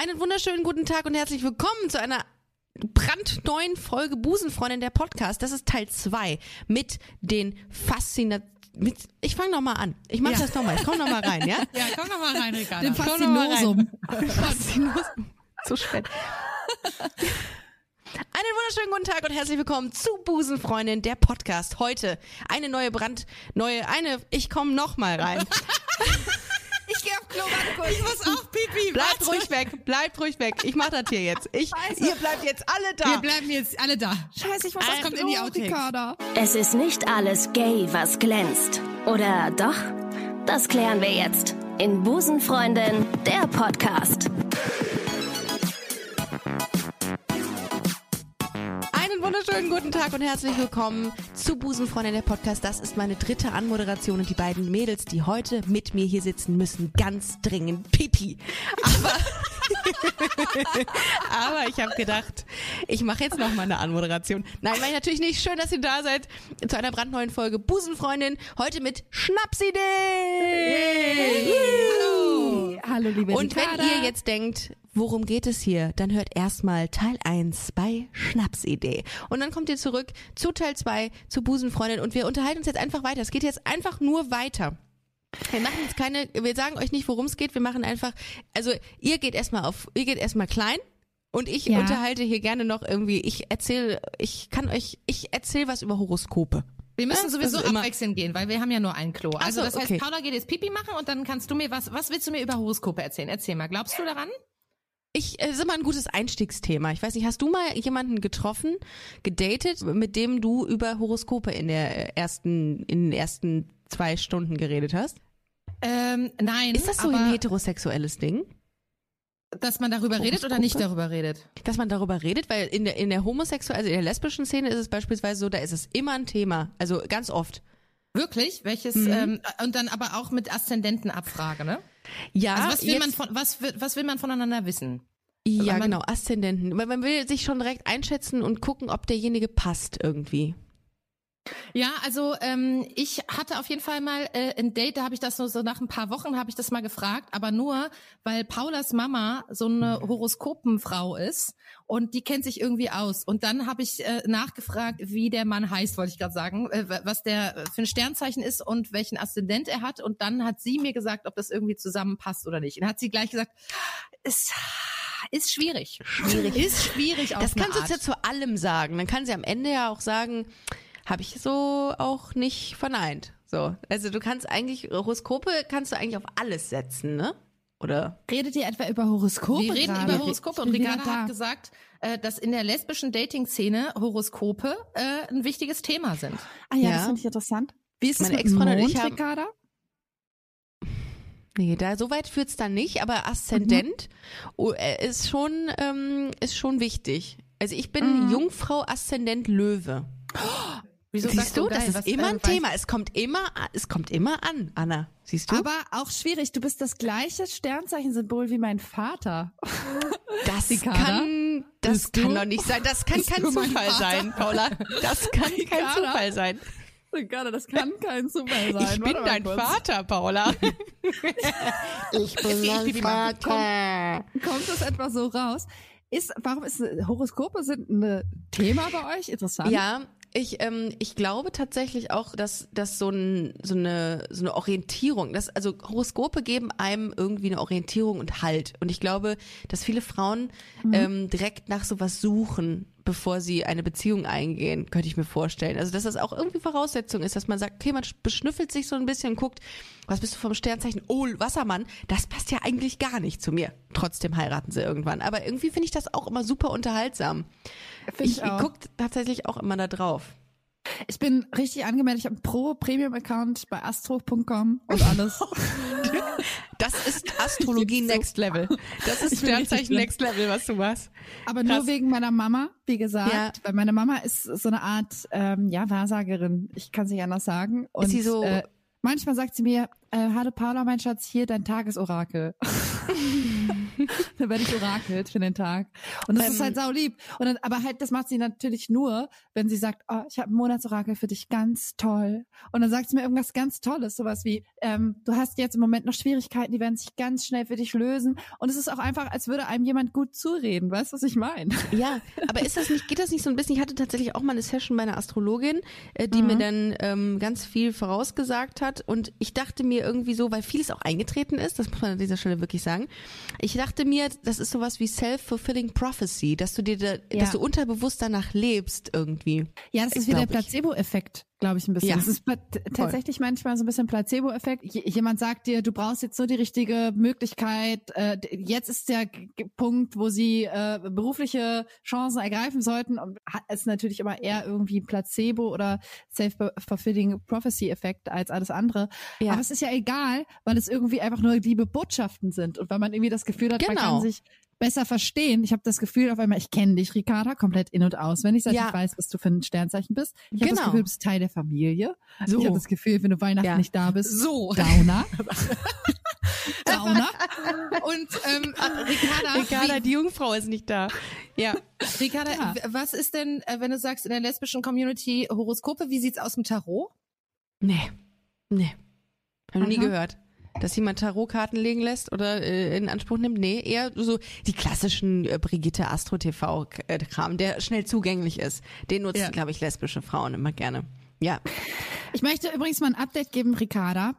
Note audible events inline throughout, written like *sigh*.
Einen wunderschönen guten Tag und herzlich willkommen zu einer brandneuen Folge Busenfreundin der Podcast. Das ist Teil 2 mit den Faszinationen. Mit, ich fange nochmal an. Ich mache Ja. das nochmal. Ich komme nochmal rein, ja? *laughs* Ja, komm noch mal rein, Ricarda. Den. Faszinosum. *laughs* Faszinosum. So spät. Einen wunderschönen guten Tag und herzlich willkommen zu Busenfreundin, der Podcast. Heute eine neue Brand, neue, eine, ich komme nochmal rein. *laughs* Auf Klo, warte kurz. Ich muss auch pipi. Bleibt warte. ruhig weg, bleibt ruhig weg. Ich mach das hier jetzt. Ich, ihr bleibt jetzt alle da. Wir bleiben jetzt alle da. Scheiße, ich muss aufs kommt in die Outtakes. Ricarda. Es ist nicht alles gay, was glänzt. Oder doch? Das klären wir jetzt in Busenfreundin, der Podcast. Einen wunderschönen guten Tag und herzlich willkommen zu Busenfreundin der Podcast. Das ist meine dritte Anmoderation und die beiden Mädels, die heute mit mir hier sitzen, müssen ganz dringend pipi. Aber, *laughs* aber ich habe gedacht, ich mache jetzt noch mal eine Anmoderation. Nein, meine ich natürlich nicht. Schön, dass ihr da seid zu einer brandneuen Folge Busenfreundin. Heute mit Schnapsidee. Hallo. Hallo, liebe Und wenn Ricarda. ihr jetzt denkt, worum geht es hier, dann hört erstmal Teil 1 bei Schnapsidee. Und dann kommt ihr zurück zu Teil 2, zu Busenfreundin und wir unterhalten uns jetzt einfach weiter. Es geht jetzt einfach nur weiter. Wir machen jetzt keine, wir sagen euch nicht, worum es geht, wir machen einfach, also ihr geht erstmal auf, ihr geht erstmal klein und ich Ja. unterhalte hier gerne noch irgendwie, ich erzähle, ich kann euch, ich erzähle was über Horoskope. Wir müssen Ja, sowieso abwechselnd gehen, weil wir haben ja nur ein Klo. Also so, das heißt, okay. Paula geht jetzt Pipi machen und dann kannst du mir was, was willst du mir über Horoskope erzählen? Erzähl mal. Glaubst du daran? Ich, äh, ist immer ein gutes Einstiegsthema. Ich weiß nicht, hast du mal jemanden getroffen, gedatet, mit dem du über Horoskope in der äh, ersten, in den ersten zwei Stunden geredet hast? Ähm, nein. Ist das so ein heterosexuelles Ding, dass man darüber redet oder nicht Horoskope? darüber redet? dass man darüber redet? Weil in der, in der homosexuellen, also in der lesbischen Szene ist es beispielsweise so, da ist es immer ein Thema. Also ganz oft. Wirklich? Welches, Mhm. ähm, und dann aber auch mit Aszendentenabfrage, ne? Ja, Also was will jetzt, man von, was, was will man voneinander wissen? ja genau, Aszendenten. Weil man will sich schon direkt einschätzen und gucken, ob derjenige passt irgendwie. Ja, also ähm, ich hatte auf jeden Fall mal äh, ein Date, da habe ich das so, so nach ein paar Wochen habe ich das mal gefragt, aber nur, weil Paulas Mama so eine Horoskopenfrau ist und die kennt sich irgendwie aus. Und dann habe ich äh, nachgefragt, wie der Mann heißt, wollte ich gerade sagen, äh, was der für ein Sternzeichen ist und welchen Aszendent er hat. Und dann hat sie mir gesagt, ob das irgendwie zusammenpasst oder nicht. Und dann hat sie gleich gesagt, ist ist schwierig. Schwierig. Ist schwierig auf Das kannst du jetzt ja zu allem sagen. Dann kann sie am Ende ja auch sagen, habe ich so auch nicht verneint. So, also du kannst eigentlich Horoskope kannst du eigentlich auf alles setzen, ne? Oder? Redet ihr etwa über Horoskope Wir reden gerade? über Horoskope und Ricarda da. hat gesagt, äh, dass in der lesbischen Dating-Szene Horoskope äh, ein wichtiges Thema sind. Ah ja, Ja. das finde ich interessant. Wie ist es Meine mit Ex-Freundin und Mond, ich haben- Ricarda? Nee, da so weit führt's dann nicht, aber Aszendent oh, äh, ist schon ähm, ist schon wichtig. Also ich bin Mhm. Jungfrau Aszendent Löwe. Wieso Siehst du, geil? das ist Was, immer äh, ein Thema. Es kommt immer es kommt immer an, Anna. Siehst du? Aber auch schwierig. Du bist das gleiche Sternzeichensymbol wie mein Vater. *laughs* Das kann, das Bist kann du- doch nicht sein. Das kann bist kein Zufall sein, Paula. Das *laughs* kann kein Ricarda? Zufall sein. Ricarda, das kann kein Zufall sein. Ich bin Warte dein kurz. Vater, Paula. *laughs* ich bin dein Vater. Kommt das etwa so raus? Ist, warum ist Horoskope sind ein Thema bei euch? Interessant. Ja, ich, ähm, ich glaube tatsächlich auch, dass, dass so, ein, so, eine, so eine Orientierung, dass, also Horoskope geben einem irgendwie eine Orientierung und Halt. Und ich glaube, dass viele Frauen ähm, direkt nach sowas suchen, bevor sie eine Beziehung eingehen, könnte ich mir vorstellen. Also dass das auch irgendwie Voraussetzung ist, dass man sagt, okay, man beschnüffelt sich so ein bisschen, guckt, was bist du vom Sternzeichen? Oh, Wassermann, das passt ja eigentlich gar nicht zu mir. Trotzdem heiraten sie irgendwann. Aber irgendwie finde ich das auch immer super unterhaltsam. Find Ich, ich auch. gucke tatsächlich auch immer da drauf. Ich bin richtig angemeldet. Ich habe einen Pro-Premium-Account bei astro.com und alles. *laughs* Das ist Astrologie. Next Level. Das ist Sternzeichen. Next Level, was du machst. Aber Krass. nur wegen meiner Mama, wie gesagt. Ja. Weil meine Mama ist so eine Art, ähm, ja, Wahrsagerin. Ich kann sie nicht anders sagen. Und, sie so- Äh, manchmal sagt sie mir, äh, hallo Paula, mein Schatz, hier dein Tagesorakel. *laughs* dann werde ich orakelt für den Tag. Und das Ähm. ist halt saulieb. Und dann, aber halt, das macht sie natürlich nur, wenn sie sagt, oh, ich habe ein Monatsorakel für dich, ganz toll. Und dann sagt sie mir irgendwas ganz Tolles, sowas wie, ähm, du hast jetzt im Moment noch Schwierigkeiten, die werden sich ganz schnell für dich lösen. Und es ist auch einfach, als würde einem jemand gut zureden. Weißt du, was ich meine? Ja, aber ist das nicht, geht das nicht so ein bisschen? Ich hatte tatsächlich auch mal eine Session bei einer Astrologin, äh, die Mhm. mir dann ähm, ganz viel vorausgesagt hat. Und ich dachte mir irgendwie so, weil vieles auch eingetreten ist, das muss man an dieser Stelle wirklich sagen. Ich dachte mir, das ist sowas wie self-fulfilling prophecy, dass du dir, da, Ja. dass du unterbewusst danach lebst irgendwie. Ja, das ist wieder der. Placebo-Effekt, glaube ich, ein bisschen. Ja. Das ist tatsächlich manchmal so ein bisschen Placebo-Effekt. Jemand sagt dir, du brauchst jetzt nur die richtige Möglichkeit. Äh, jetzt ist der Punkt, wo sie äh, berufliche Chancen ergreifen sollten. Und es natürlich immer eher irgendwie Placebo oder self-fulfilling prophecy-Effekt als alles andere. Ja. Aber es ist ja egal, weil es irgendwie einfach nur liebe Botschaften sind und weil man irgendwie das Gefühl hat, man Genau. kann sich besser verstehen. Ich habe das Gefühl auf einmal, ich kenne dich, Ricarda, komplett in- und auswendig, seit Ja. ich weiß, was du für ein Sternzeichen bist. Ich habe das Genau. Gefühl, du bist Teil der Familie. So. Ich habe das Gefühl, wenn du Weihnachten Ja. nicht da bist, So. Downer. *laughs* Downer. Und ähm, *laughs* Ricarda, Ricarda, die Jungfrau ist nicht da. Ja. Ricarda Ja. was ist denn, äh, wenn du sagst, in der lesbischen Community Horoskope, wie sieht's aus mit Tarot? Nee. Nee. Hab noch nie gehört. Dass jemand Tarotkarten legen lässt oder äh, in Anspruch nimmt? Nee, eher so die klassischen äh, Brigitte Astro TV äh, Kram, der schnell zugänglich ist. Den nutzen, Ja. glaube ich, lesbische Frauen immer gerne. Ja. Ich möchte übrigens mal ein Update geben, Ricarda.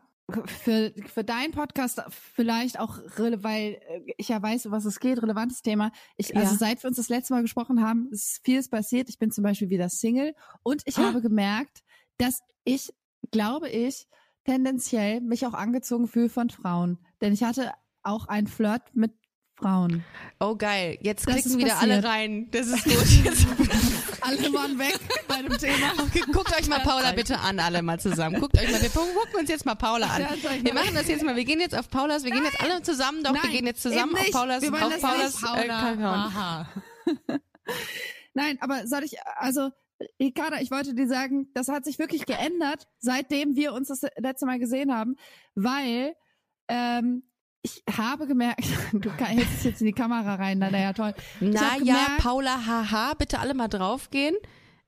Für, für deinen Podcast vielleicht auch, weil äh, ich ja weiß, um was es geht, relevantes Thema. Ich, also Ja. seit wir uns das letzte Mal gesprochen haben, ist vieles passiert. Ich bin zum Beispiel wieder Single und ich Ah. *gasps* habe gemerkt, dass ich, glaube ich, tendenziell mich auch angezogen fühle von Frauen. Denn ich hatte auch einen Flirt mit Frauen. Oh geil. Jetzt Das klicken wieder passiert. alle rein. *laughs* Das ist gut. Alle waren weg bei dem Thema. okay, guckt euch mal Paula bitte an, alle mal zusammen. Guckt euch mal, wir gucken uns jetzt mal Paula an. Wir machen das jetzt mal. Wir gehen jetzt auf Paulas, wir gehen jetzt alle zusammen, doch, wir Nein, gehen jetzt zusammen auf. Paulas, Wir auf Paulas äh, Account. Aha. *laughs* Nein, aber soll ich, also, Ricarda, ich wollte dir sagen, das hat sich wirklich geändert, seitdem wir uns das letzte Mal gesehen haben, weil ähm, ich habe gemerkt, *laughs* du hältst jetzt in die Kamera rein, na, na ja, toll. Ich Na hab ja, gemerkt- Paula, haha, bitte alle mal draufgehen.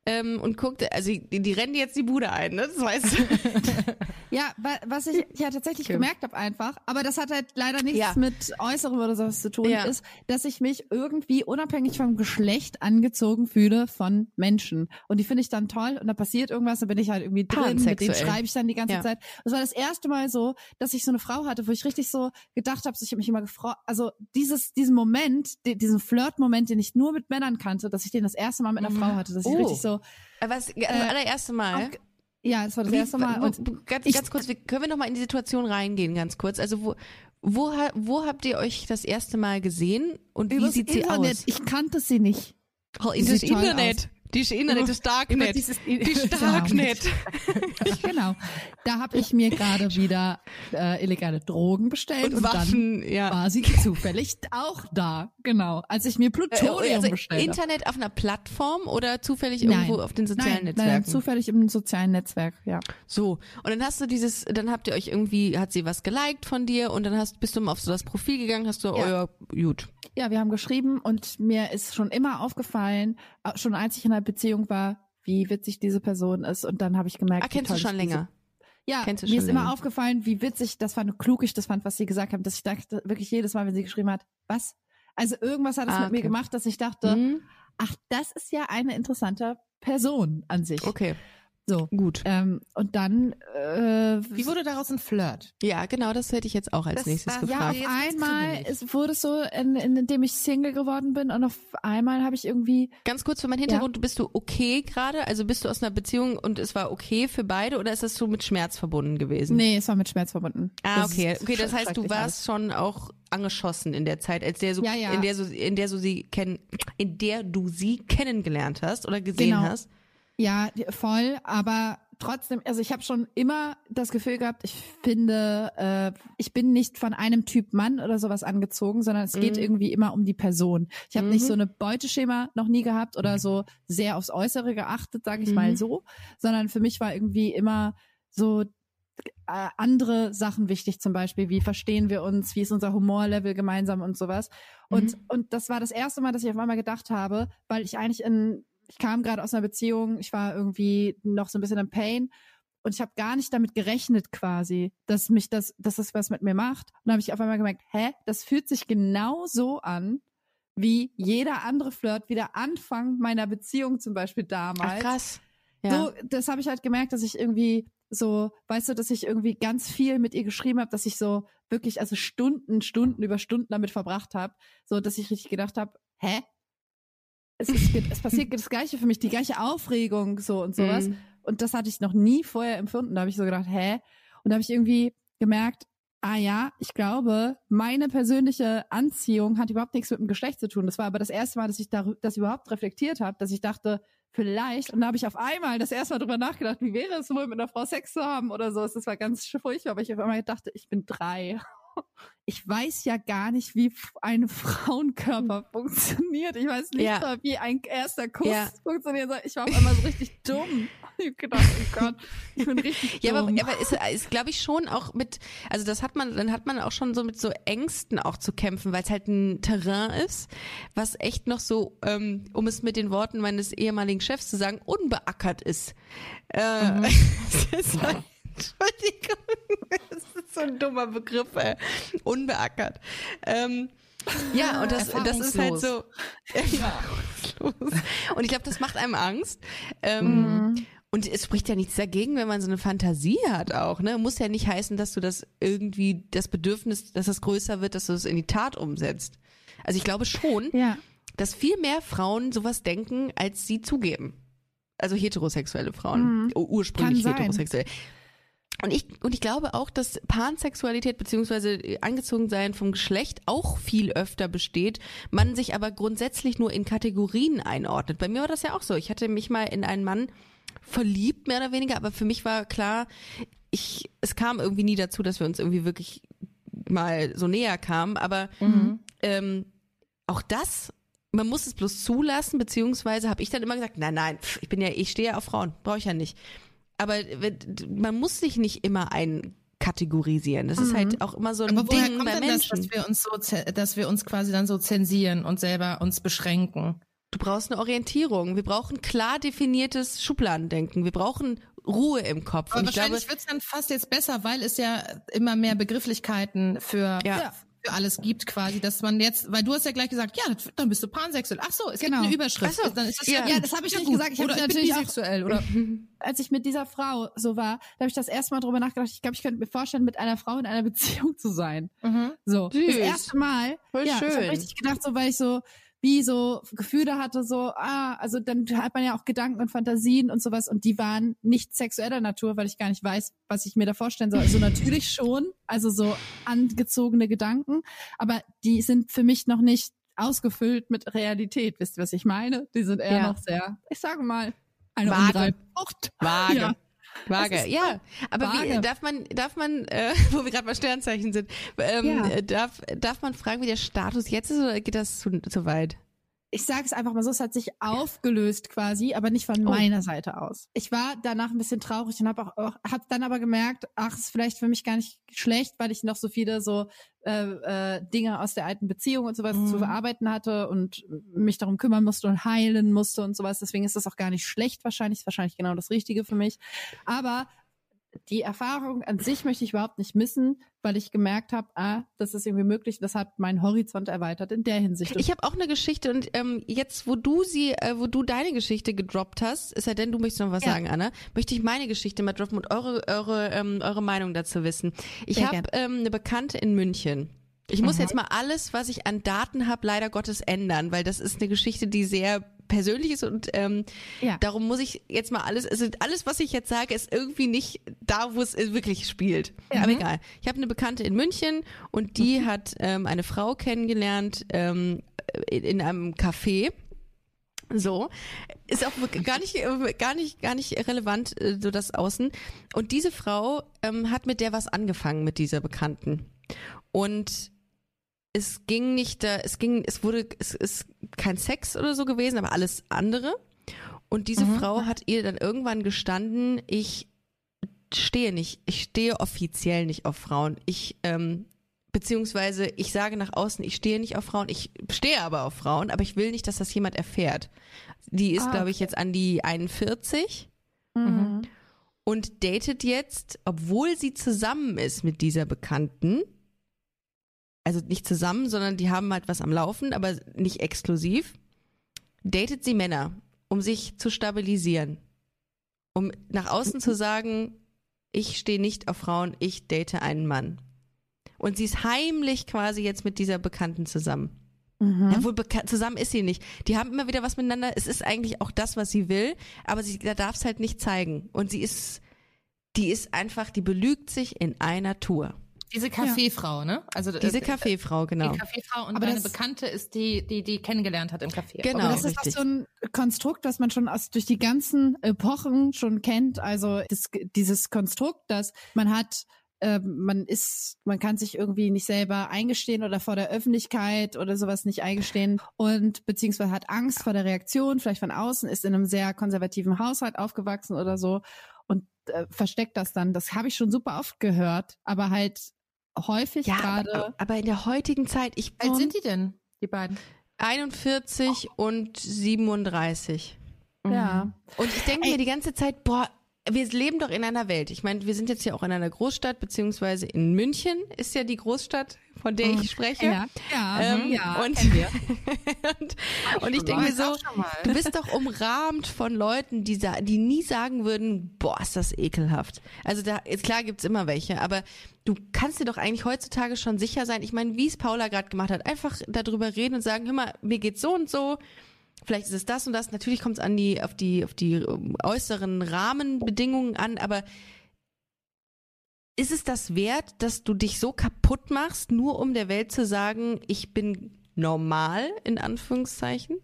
Ähm, und guckt, also die, die rennen jetzt die Bude ein, ne? Das weißt du. *laughs* Ja, wa- was ich ja tatsächlich Okay. gemerkt habe einfach, aber das hat halt leider nichts Ja. mit Äußerem oder sowas zu tun, Ja. ist, dass ich mich irgendwie unabhängig vom Geschlecht angezogen fühle von Menschen. Und die finde ich dann toll und da passiert irgendwas, da bin ich halt irgendwie drin, mit denen schreibe ich dann die ganze Ja. Zeit. Das war das erste Mal so, dass ich so eine Frau hatte, wo ich richtig so gedacht habe, ich habe mich immer gefreut, also dieses, diesen Moment, di- diesen Flirt-Moment, den ich nur mit Männern kannte, dass ich den das erste Mal mit einer Frau hatte, dass ich Oh. richtig so, Aber das, das allererste Mal. auf, ja, das war das Wie- erste Mal. Und ganz, ich- ganz kurz, können wir noch mal in die Situation reingehen, ganz kurz? Also wo, wo, wo habt ihr euch das erste Mal gesehen und wie sieht sie Internet, aus? ich kannte sie nicht. Oh, sie das sieht toll Das Internet, das Darknet. dieses- Das *laughs* Darknet. *laughs* genau. Da habe ich mir gerade *laughs* wieder äh, illegale Drogen bestellt und, Und Waffen, dann ja. war sie zufällig auch da. Genau. Als ich mir Plutonium also bestellt habe. Internet auf einer Plattform oder zufällig Nein. irgendwo auf den sozialen nein, Netzwerken? Nein, zufällig im sozialen Netzwerk, ja. So, und dann hast du dieses, dann habt ihr euch irgendwie, hat sie was geliked von dir und dann hast, bist du mal auf so das Profil gegangen, hast du, Ja. oh ja, gut. Ja, wir haben geschrieben und mir ist schon immer aufgefallen, äh, schon als ich in einer Beziehung war, wie witzig diese Person ist. Und dann habe ich gemerkt, Ah, kennst du schon länger? Ja, mir ist immer länger. aufgefallen, wie witzig das fand, klug ich das fand, was sie gesagt haben, dass ich dachte, wirklich jedes Mal, wenn sie geschrieben hat, was? Also irgendwas hat es Ah, mit mir okay. gemacht, dass ich dachte, Hm? ach, das ist ja eine interessante Person an sich. Okay, So. gut. Ähm, und dann äh, Wie wurde daraus ein Flirt? Ja, genau, das hätte ich jetzt auch als Das nächstes gefragt. ja, auf einmal es wurde es so, in, in, indem ich Single geworden bin und auf einmal habe ich irgendwie Ganz kurz für meinen Hintergrund, bist du okay gerade? Also bist du aus einer Beziehung und es war okay für beide oder ist das so mit Schmerz verbunden gewesen? Nee, es war mit Schmerz verbunden. Ah, Das okay. Okay, das heißt, du warst schon auch angeschossen in der Zeit, als der so, Ja, ja. in der so, in der so sie kennen, in der du sie kennengelernt hast oder gesehen Genau. hast. Ja, voll, aber trotzdem, also ich habe schon immer das Gefühl gehabt, ich finde, äh, ich bin nicht von einem Typ Mann oder sowas angezogen, sondern es geht Mhm. irgendwie immer um die Person. Ich habe Mhm. nicht so eine Beuteschema noch nie gehabt oder so sehr aufs Äußere geachtet, sage ich Mhm. mal so, sondern für mich war irgendwie immer so äh, andere Sachen wichtig, zum Beispiel, wie verstehen wir uns, wie ist unser Humorlevel gemeinsam und sowas. Und, Mhm. und das war das erste Mal, dass ich auf einmal gedacht habe, weil ich eigentlich in, ich kam gerade aus einer Beziehung, ich war irgendwie noch so ein bisschen im Pain und ich habe gar nicht damit gerechnet quasi, dass mich das, dass das was mit mir macht. Und dann habe ich auf einmal gemerkt, hä, das fühlt sich genau so an, wie jeder andere Flirt, wie der Anfang meiner Beziehung zum Beispiel Ach, damals. krass. Ja. So, das habe ich halt gemerkt, dass ich irgendwie so, weißt du, dass ich irgendwie ganz viel mit ihr geschrieben habe, dass ich so wirklich, also Stunden, Stunden über Stunden damit verbracht habe, so dass ich richtig gedacht habe, hä? Es, ist, es passiert das Gleiche für mich, die gleiche Aufregung so und sowas. Mhm. Und das hatte ich noch nie vorher empfunden. Da habe ich so gedacht, hä? Und da habe ich irgendwie gemerkt, ah ja, ich glaube, meine persönliche Anziehung hat überhaupt nichts mit dem Geschlecht zu tun. Das war aber das erste Mal, dass ich das überhaupt reflektiert habe, dass ich dachte, vielleicht, und da habe ich auf einmal das erste Mal drüber nachgedacht, wie wäre es wohl mit einer Frau Sex zu haben oder so. Das war ganz furchtbar, aber ich auf einmal dachte, ich bin drei. Ich weiß ja gar nicht, wie ein Frauenkörper funktioniert. Ich weiß nicht Ja. mal, wie ein erster Kuss Ja. funktioniert. Ich war auf einmal so richtig dumm. *laughs* Ich hab gedacht, oh Gott, ich bin richtig Ja, aber, dumm. aber ist, ist glaube ich schon auch mit, also das hat man, dann hat man auch schon so mit so Ängsten auch zu kämpfen, weil es halt ein Terrain ist, was echt noch so, ähm, um es mit den Worten meines ehemaligen Chefs zu sagen, unbeackert ist. Äh, Mhm. *laughs* halt, *laughs* Entschuldigung, *laughs* so ein dummer Begriff, ey. unbeackert. Ähm, ja, und das, das ist halt so. *laughs* Ja, und ich glaube, das macht einem Angst. Ähm, Mhm. und es spricht ja nichts dagegen, wenn man so eine Fantasie hat auch, ne? Muss ja nicht heißen, dass du das irgendwie, das Bedürfnis, dass das größer wird, dass du es in die Tat umsetzt. Also ich glaube schon, ja. dass viel mehr Frauen sowas denken, als sie zugeben. Also heterosexuelle Frauen. Mhm. Ursprünglich heterosexuell. Und ich, und ich glaube auch, dass Pansexualität beziehungsweise Angezogensein vom Geschlecht auch viel öfter besteht, man sich aber grundsätzlich nur in Kategorien einordnet. Bei mir war das ja auch so. Ich hatte mich mal in einen Mann verliebt, mehr oder weniger, aber für mich war klar, ich, es kam irgendwie nie dazu, dass wir uns irgendwie wirklich mal so näher kamen, aber ähm, auch das, man muss es bloß zulassen, beziehungsweise habe ich dann immer gesagt, nein, nein, pff, ich bin ja, ich stehe ja auf Frauen, brauche ich ja nicht. Aber wenn- man muss sich nicht immer einkategorisieren. Das ist halt auch immer so ein Aber woher Ding kommt bei denn das, Menschen. dass wir uns so, dass wir uns quasi dann so zensieren und selber uns beschränken? Du brauchst eine Orientierung. Wir brauchen klar definiertes Schubladendenken. Wir brauchen Ruhe im Kopf. Aber Und wahrscheinlich wird's dann fast jetzt besser, weil es ja immer mehr Begrifflichkeiten für, Ja. Für alles gibt quasi, dass man jetzt, weil du hast ja gleich gesagt, ja, dann bist du pansexuell. Ach so, es Genau. gibt eine Überschrift. Ach so. Dann ist das Ja. Ja, das habe ich nicht gesagt. Ich habe ich natürlich auch bisexuell oder *laughs* als ich mit dieser Frau so war, da habe ich das erste Mal drüber nachgedacht. Ich glaube, ich könnte mir vorstellen, mit einer Frau in einer *laughs* Beziehung zu sein. Mhm. So, Süß. das erste Mal. Voll ja, ich schön. habe richtig gedacht, so weil ich so wie so Gefühle hatte, so ah, also dann hat man ja auch Gedanken und Fantasien und sowas und die waren nicht sexueller Natur, weil ich gar nicht weiß, was ich mir da vorstellen soll. Also *laughs* natürlich schon, also so angezogene Gedanken, aber die sind für mich noch nicht ausgefüllt mit Realität. Wisst ihr, was ich meine? Die sind eher Ja. noch sehr, ich sage mal, eine Vage. Frucht. Vage. Ja. Ist ja. Aber wie, vage. darf man, darf man, äh, *laughs* wo wir gerade bei Sternzeichen sind, ähm, Ja. äh, darf, darf man fragen, wie der Status jetzt ist oder geht das zu, zu weit? Ich sage es einfach mal so, es hat sich aufgelöst quasi, aber nicht von Oh. meiner Seite aus. Ich war danach ein bisschen traurig und habe auch, auch hab dann aber gemerkt, ach, ist vielleicht für mich gar nicht schlecht, weil ich noch so viele so äh, äh, Dinge aus der alten Beziehung und sowas Mhm. zu bearbeiten hatte und mich darum kümmern musste und heilen musste und sowas. Deswegen ist das auch gar nicht schlecht wahrscheinlich, ist wahrscheinlich genau das Richtige für mich. Aber die Erfahrung an sich möchte ich überhaupt nicht missen, weil ich gemerkt habe, ah, das ist irgendwie möglich. Das hat meinen Horizont erweitert in der Hinsicht. Ich habe auch eine Geschichte und ähm, jetzt, wo du sie, äh, wo du deine Geschichte gedroppt hast, ist ja denn, du möchtest noch was Ja. sagen, Anna, möchte ich meine Geschichte mal droppen und eure, eure, ähm, eure Meinung dazu wissen. Ich habe ähm, eine Bekannte in München. Ich muss jetzt mal alles, was ich an Daten habe, leider Gottes ändern, weil das ist eine Geschichte, die sehr persönlich ist und ähm, Ja. darum muss ich jetzt mal alles, also alles, was ich jetzt sage, ist irgendwie nicht da, wo es wirklich spielt. Ja. Aber egal. Ich habe eine Bekannte in München und die Mhm. hat ähm, eine Frau kennengelernt ähm, in, in einem Café. So ist auch gar nicht, äh, gar nicht, gar nicht relevant äh, so das Außen. Und diese Frau ähm, hat mit der was angefangen mit dieser Bekannten und es ging nicht da, es ging, es wurde, es ist kein Sex oder so gewesen, aber alles andere. Und diese Mhm. Frau hat ihr dann irgendwann gestanden, ich stehe nicht, ich stehe offiziell nicht auf Frauen. Ich, ähm, beziehungsweise ich sage nach außen, ich stehe nicht auf Frauen, ich stehe aber auf Frauen, aber ich will nicht, dass das jemand erfährt. Die ist, Ah, glaube ich, jetzt an die 41 Mhm. und datet jetzt, obwohl sie zusammen ist mit dieser Bekannten. Also nicht zusammen, sondern die haben halt was am Laufen, aber nicht exklusiv. Datet sie Männer, um sich zu stabilisieren. Um nach außen zu sagen, ich stehe nicht auf Frauen, ich date einen Mann. Und sie ist heimlich quasi jetzt mit dieser Bekannten zusammen. Mhm. Ja, wohl zusammen ist sie nicht. Die haben immer wieder was miteinander. Es ist eigentlich auch das, was sie will, aber sie darf es halt nicht zeigen. Und sie ist, die ist einfach, die belügt sich in einer Tour. Diese Kaffeefrau, ne? Also Diese äh, Kaffeefrau, genau. Die Kaffeefrau und Aber deine das- Bekannte ist die, die die kennengelernt hat im Café. Genau. Aber das ist richtig. doch so ein Konstrukt, das man schon aus, durch die ganzen Epochen schon kennt. Also das, dieses Konstrukt, dass man hat, äh, man ist, man kann sich irgendwie nicht selber eingestehen oder vor der Öffentlichkeit oder sowas nicht eingestehen und beziehungsweise hat Angst vor der Reaktion, vielleicht von außen, ist in einem sehr konservativen Haushalt aufgewachsen oder so und äh, versteckt das dann. Das habe ich schon super oft gehört, aber halt häufig Ja, gerade. aber, aber in der heutigen Zeit, ich Wie alt sind die denn, die beiden? 41 und 37. Ja. Und ich denke mir die ganze Zeit, boah, wir leben doch in einer Welt. Ich meine, wir sind jetzt ja auch in einer Großstadt, beziehungsweise in München ist ja die Großstadt, von der ich spreche. Ja, ja, Ähm, ja. und, *laughs* und, und ich denke mir so, du bist doch umrahmt von Leuten, die, die nie sagen würden, boah, ist das ekelhaft. Also da, klar gibt's immer welche, aber du kannst dir doch eigentlich heutzutage schon sicher sein. Ich meine, wie es Paula gerade gemacht hat, einfach darüber reden und sagen, hör mal, mir geht's so und so. Vielleicht ist es das und das. Natürlich kommt es an die, auf die, auf die ähm, äußeren Rahmenbedingungen an, aber ist es das wert, dass du dich so kaputt machst, nur um der Welt zu sagen, ich bin normal, in Anführungszeichen?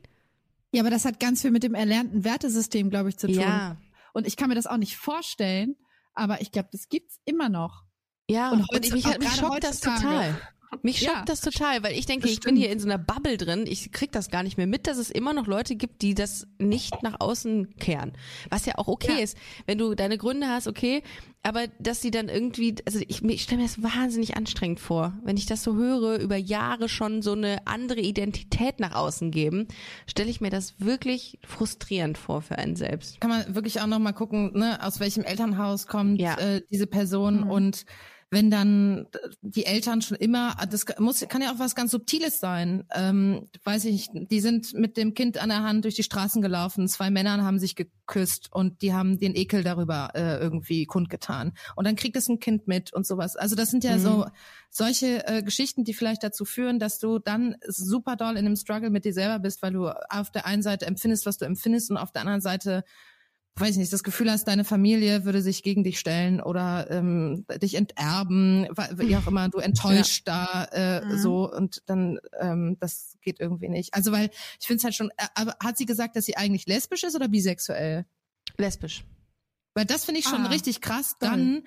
Ja, aber das hat ganz viel mit dem erlernten Wertesystem, glaube ich, zu tun. Ja. Und ich kann mir das auch nicht vorstellen, aber ich glaube, das gibt's immer noch. Ja, Und und, heutz- ich, mich, mich gerade schockt das total. Mich schockt Ja. das total, weil ich denke, ich bin hier in so einer Bubble drin. Ich krieg das gar nicht mehr mit, dass es immer noch Leute gibt, die das nicht nach außen kehren. Was ja auch okay Ja. ist. Wenn du deine Gründe hast, okay. Aber dass sie dann irgendwie, also ich, ich stelle mir das wahnsinnig anstrengend vor. Wenn ich das so höre, über Jahre schon so eine andere Identität nach außen geben, stelle ich mir das wirklich frustrierend vor für einen selbst. Kann man wirklich auch noch mal gucken, ne, aus welchem Elternhaus kommt Ja. äh, diese Person Mhm. und wenn dann die Eltern schon immer, das muss, kann ja auch was ganz Subtiles sein. Ähm, weiß ich die sind mit dem Kind an der Hand durch die Straßen gelaufen, zwei Männer haben sich geküsst und die haben den Ekel darüber äh, irgendwie kundgetan. Und dann kriegt es ein Kind mit und sowas. Also das sind ja Mhm. so solche äh, Geschichten, die vielleicht dazu führen, dass du dann super doll in einem Struggle mit dir selber bist, weil du auf der einen Seite empfindest, was du empfindest und auf der anderen Seite weiß ich nicht, das Gefühl hast, deine Familie würde sich gegen dich stellen oder ähm, dich enterben, wie auch immer, du enttäuscht da äh, Mhm. so und dann ähm, das geht irgendwie nicht. Also weil ich finde es halt schon, äh, aber hat sie gesagt, dass sie eigentlich lesbisch ist oder bisexuell? Lesbisch. Weil das finde ich schon Ah, richtig krass, dann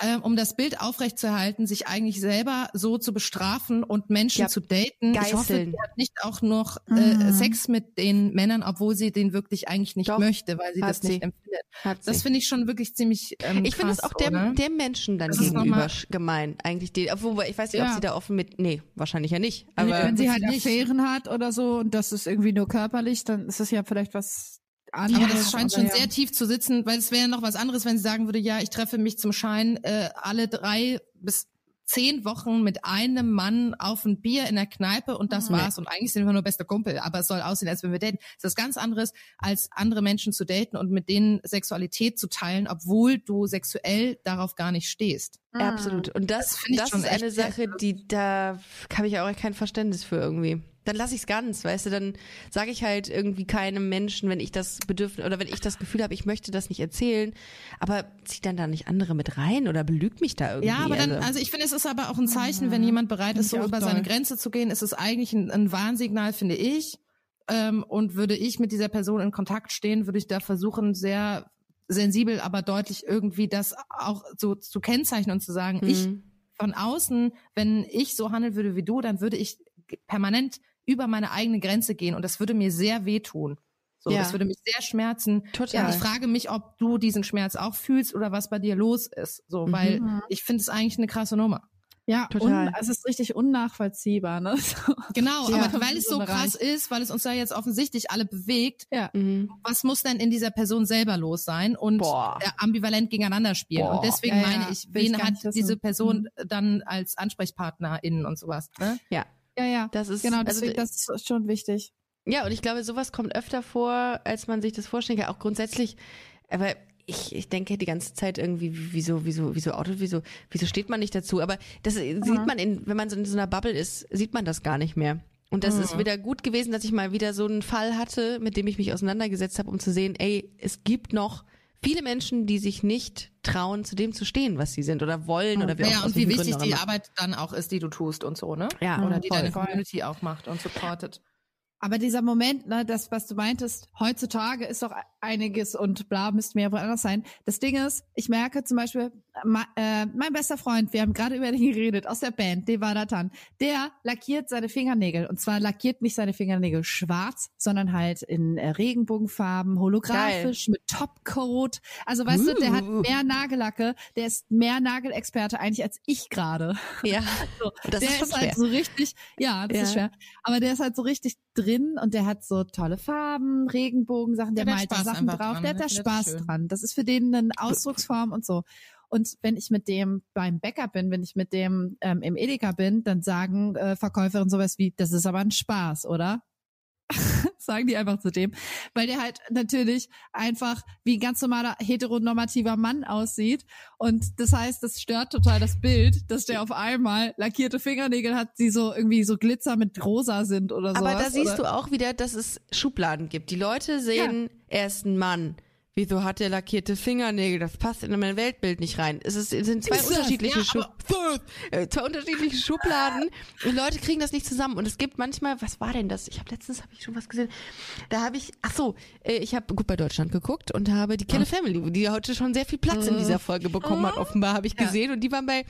ähm, um das Bild aufrechtzuerhalten, sich eigentlich selber so zu bestrafen und Menschen Ja, zu daten. Ich hoffe, geißeln. sie hat nicht auch noch äh, Mhm. Sex mit den Männern, obwohl sie den wirklich eigentlich nicht Doch, möchte, weil sie hat das nicht sie. empfindet. Hat Das finde ich schon wirklich ziemlich ähm, Ich finde es auch dem, dem Menschen dann Das gegenüber gemein, eigentlich. Die, wobei ich weiß nicht, ob Ja. sie da offen mit. Nee, wahrscheinlich ja nicht. Wenn- Aber wenn sie halt nicht. Affären hat oder so und das ist irgendwie nur körperlich, dann ist es ja vielleicht was anderes. Aber das scheint schon ja. sehr tief zu sitzen, weil es wäre noch was anderes, wenn sie sagen würde, ja, ich treffe mich zum Schein äh, alle drei bis zehn Wochen mit einem Mann auf ein Bier in der Kneipe und das Nee. war's. Und eigentlich sind wir nur bester Kumpel, aber es soll aussehen, als wenn wir daten. Das ist was ganz anderes, als andere Menschen zu daten und mit denen Sexualität zu teilen, obwohl du sexuell darauf gar nicht stehst. Mhm. Absolut. Und das, Das finde ich das schon ist eine Sache, die da habe ich auch kein Verständnis für irgendwie. Dann lasse ich es ganz, weißt du, dann sage ich halt irgendwie keinem Menschen, wenn ich das Bedürfnis oder wenn ich das Gefühl habe, ich möchte das nicht erzählen, aber zieh dann da nicht andere mit rein oder belügt mich da irgendwie. Ja, aber dann, also. also ich finde, es ist aber auch ein Zeichen, wenn jemand bereit ist, so ich über toll. seine Grenze zu gehen, ist es eigentlich ein, ein Warnsignal, finde ich. Ähm, und würde ich mit dieser Person in Kontakt stehen, würde ich da versuchen, sehr sensibel, aber deutlich irgendwie das auch so zu kennzeichnen und zu sagen, ich Mhm. von außen, wenn ich so handeln würde wie du, dann würde ich permanent über meine eigene Grenze gehen und das würde mir sehr wehtun. So, Ja. das würde mich sehr schmerzen. Total. Ja, ich frage mich, ob du diesen Schmerz auch fühlst oder was bei dir los ist. So, weil Mhm. ich finde es eigentlich eine krasse Nummer. Ja, Total. Und es ist richtig unnachvollziehbar, ne? *laughs* So. Genau, Ja. aber weil es so krass ist, weil es uns da jetzt offensichtlich alle bewegt, Ja. Mhm. was muss denn in dieser Person selber los sein und Boah. ambivalent gegeneinander spielen? Boah. Und deswegen Ja, ja, meine ich, ich wen gar hat diese Person Mhm. dann als AnsprechpartnerInnen und sowas? Ne? Ja, Ja, ja. das ist Genau, also, deswegen, das ist schon wichtig. Ja, und ich glaube, sowas kommt öfter vor, als man sich das vorstellen kann. Auch grundsätzlich, aber ich, ich denke die ganze Zeit irgendwie, wieso, wieso, wieso Auto, wieso, wieso steht man nicht dazu? Aber das sieht man in, wenn man so in so einer Bubble ist, sieht man das gar nicht mehr. Und das ist wieder gut gewesen, dass ich mal wieder so einen Fall hatte, mit dem ich mich auseinandergesetzt habe, um zu sehen, ey, es gibt noch viele Menschen, die sich nicht trauen, zu dem zu stehen, was sie sind oder wollen oder wie auch Ja, und wie wichtig die. Arbeit dann auch ist, die du tust und so, ne? Ja, Oder die voll. deine Community auch macht und supportet. Aber dieser Moment, ne, das, was du meintest, heutzutage ist doch einiges und bla, müsste mir ja wohl anders sein. Das Ding ist, ich merke zum Beispiel, ma, äh, mein bester Freund, wir haben gerade über den geredet, aus der Band, Devadatan, der lackiert seine Fingernägel. Und zwar lackiert nicht seine Fingernägel schwarz, sondern halt in äh, Regenbogenfarben, holographisch, mit Topcoat. Also weißt du, der hat Uh. mehr Nagellacke, der ist mehr Nagelexperte eigentlich als ich gerade. Ja, *laughs* So, das der ist ist halt so richtig, ja, das Ja. ist schwer. Aber der ist halt so richtig drin und der hat so tolle Farben, Regenbogensachen, der Ja, der malt da Spaß Sachen drauf, dran, der hat ne? da finde das Spaß dran. Das ist für den eine Ausdrucksform und so. Und wenn ich mit dem beim Bäcker bin, wenn ich mit dem ähm, im Edeka bin, dann sagen äh, Verkäuferinnen sowas wie, das ist aber ein Spaß, oder? Sagen die einfach zu dem, weil der halt natürlich einfach wie ein ganz normaler heteronormativer Mann aussieht und das heißt, das stört total das Bild, dass der auf einmal lackierte Fingernägel hat, die so irgendwie so Glitzer mit rosa sind oder so. Aber da siehst du auch wieder, dass es Schubladen gibt. Die Leute sehen, er ist ein Mann. Wieso hat er lackierte Fingernägel? Das passt in mein Weltbild nicht rein. Es, ist, es sind zwei Ist das? unterschiedliche Ja, Schub *laughs* äh, zwei unterschiedliche Schubladen. Und Leute kriegen das nicht zusammen. Und es gibt manchmal, was war denn das? Ich habe letztens habe ich schon was gesehen. Da habe ich, ach so, äh, ich habe gut bei Deutschland geguckt und habe die Kille Family, die heute schon sehr viel Platz in dieser Folge bekommen hat, offenbar habe ich gesehen. Und die waren bei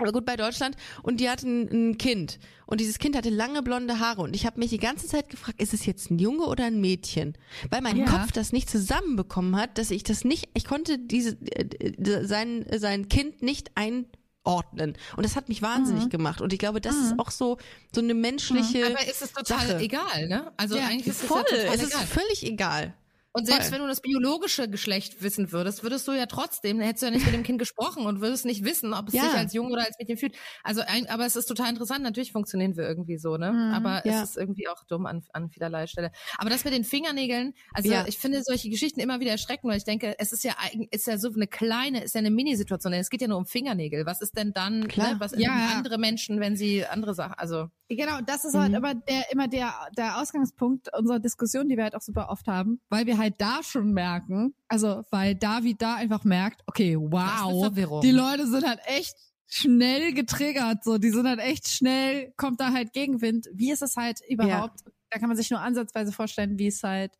oder gut bei Deutschland und die hatten ein Kind und dieses Kind hatte lange blonde Haare und ich habe mich die ganze Zeit gefragt, ist es jetzt ein Junge oder ein Mädchen? Weil mein Ja. Kopf das nicht zusammenbekommen hat, dass ich das nicht, ich konnte diese äh, äh, sein sein Kind nicht einordnen und das hat mich wahnsinnig Mhm. gemacht und ich glaube, das ist auch so so eine menschliche Aber ist es total Sache. egal, ne? Also Ja, eigentlich ist voll, es ja total es ist egal. völlig egal. Und selbst voll. wenn du das biologische Geschlecht wissen würdest, würdest du ja trotzdem, hättest du ja nicht mit dem Kind gesprochen und würdest nicht wissen, ob es Ja. sich als Junge oder als Mädchen fühlt. Also, ein, aber es ist total interessant. Natürlich funktionieren wir irgendwie so, ne? Mhm, aber ja. es ist irgendwie auch dumm an, an vielerlei Stelle. Aber das mit den Fingernägeln, also Ja. ich finde solche Geschichten immer wieder erschreckend, weil ich denke, es ist ja ist ja so eine kleine, ist ja eine Minisituation. denn Es geht ja nur um Fingernägel. Was ist denn dann, Klar. ne, was Ja, andere Menschen, wenn sie andere Sachen, also Genau, das ist halt Mhm. immer der, immer der, der Ausgangspunkt unserer Diskussion, die wir halt auch super oft haben, weil wir halt da schon merken, also weil David da einfach merkt, okay, wow, die Leute sind halt echt schnell getriggert, so, die sind halt echt schnell, kommt da halt Gegenwind. Wie ist es halt überhaupt? Da kann man sich nur ansatzweise vorstellen, wie es halt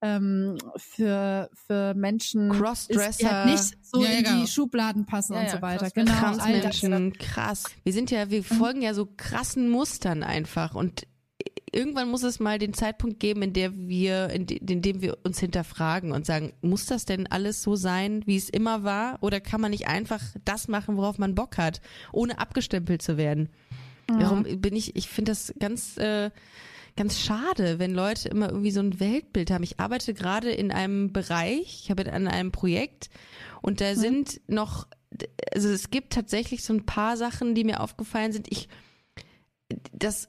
ähm, für für Menschen ist, die Crossdresser. halt nicht so Ja, ja, in genau. die Schubladen passen Ja, und ja, so weiter. Crossdresser. Genau. Transmenschen, krass. Wir sind ja, wir Mhm. folgen ja so krassen Mustern einfach und irgendwann muss es mal den Zeitpunkt geben, in der wir, in, in dem wir uns hinterfragen und sagen, muss das denn alles so sein, wie es immer war, oder kann man nicht einfach das machen, worauf man Bock hat, ohne abgestempelt zu werden? Darum bin ich, ich finde das ganz, äh, ganz schade, wenn Leute immer irgendwie so ein Weltbild haben. Ich arbeite gerade in einem Bereich, ich habe an einem Projekt und da sind noch, also es gibt tatsächlich so ein paar Sachen, die mir aufgefallen sind. Ich, dass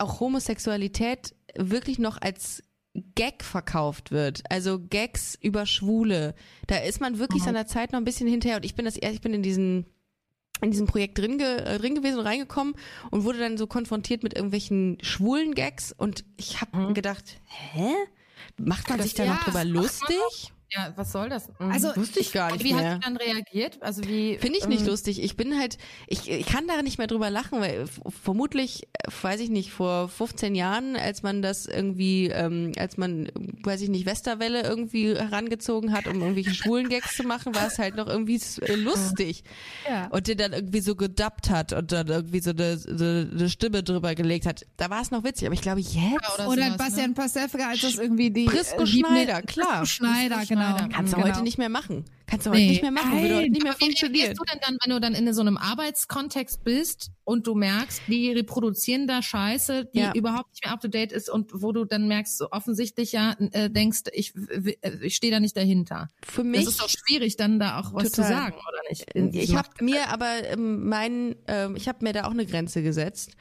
auch Homosexualität wirklich noch als Gag verkauft wird. Also Gags über Schwule. Da ist man wirklich seiner Zeit noch ein bisschen hinterher. Und ich bin das, ich bin in diesen in diesem Projekt drin, ge, äh, drin gewesen und reingekommen und wurde dann so konfrontiert mit irgendwelchen schwulen Gags und ich habe gedacht, hä? Macht man Das- sich da ja, noch drüber lustig? Ja, was soll das? Mhm. Also, Wusste ich gar nicht wie hat mehr. sie dann reagiert? Also wie Finde ich nicht ähm, lustig. Ich bin halt, ich, ich kann da nicht mehr drüber lachen, weil f- vermutlich, äh, weiß ich nicht, vor 15 Jahren, als man das irgendwie, ähm, als man, äh, weiß ich nicht, Westerwelle irgendwie herangezogen hat, um irgendwelche schwulen Gags zu machen, war es halt noch irgendwie äh, lustig. Ja. Und den dann irgendwie so gedubbt hat und dann irgendwie so eine, so eine Stimme drüber gelegt hat. Da war es noch witzig, aber ich glaube jetzt. oder Oder sowas, Bastian Pastewka, als das irgendwie die Prisco äh, Schneider, klar. Prisco Schneider, Prisco genau. Schneider. Kannst du genau. heute nicht mehr machen. Kannst du heute Nee. nicht mehr machen. Würde heute nicht mehr funktionieren. du denn dann, wenn du dann in so einem Arbeitskontext bist und du merkst, die reproduzieren da Scheiße, die Ja. überhaupt nicht mehr up to date ist und wo du dann merkst, so offensichtlich ja äh, denkst, ich, äh, ich stehe da nicht dahinter. Für Das mich ist doch schwierig, dann da auch was Total. zu sagen, oder nicht? In Ich habe mir aber ähm, mein, ähm, ich habe mir da auch eine Grenze gesetzt.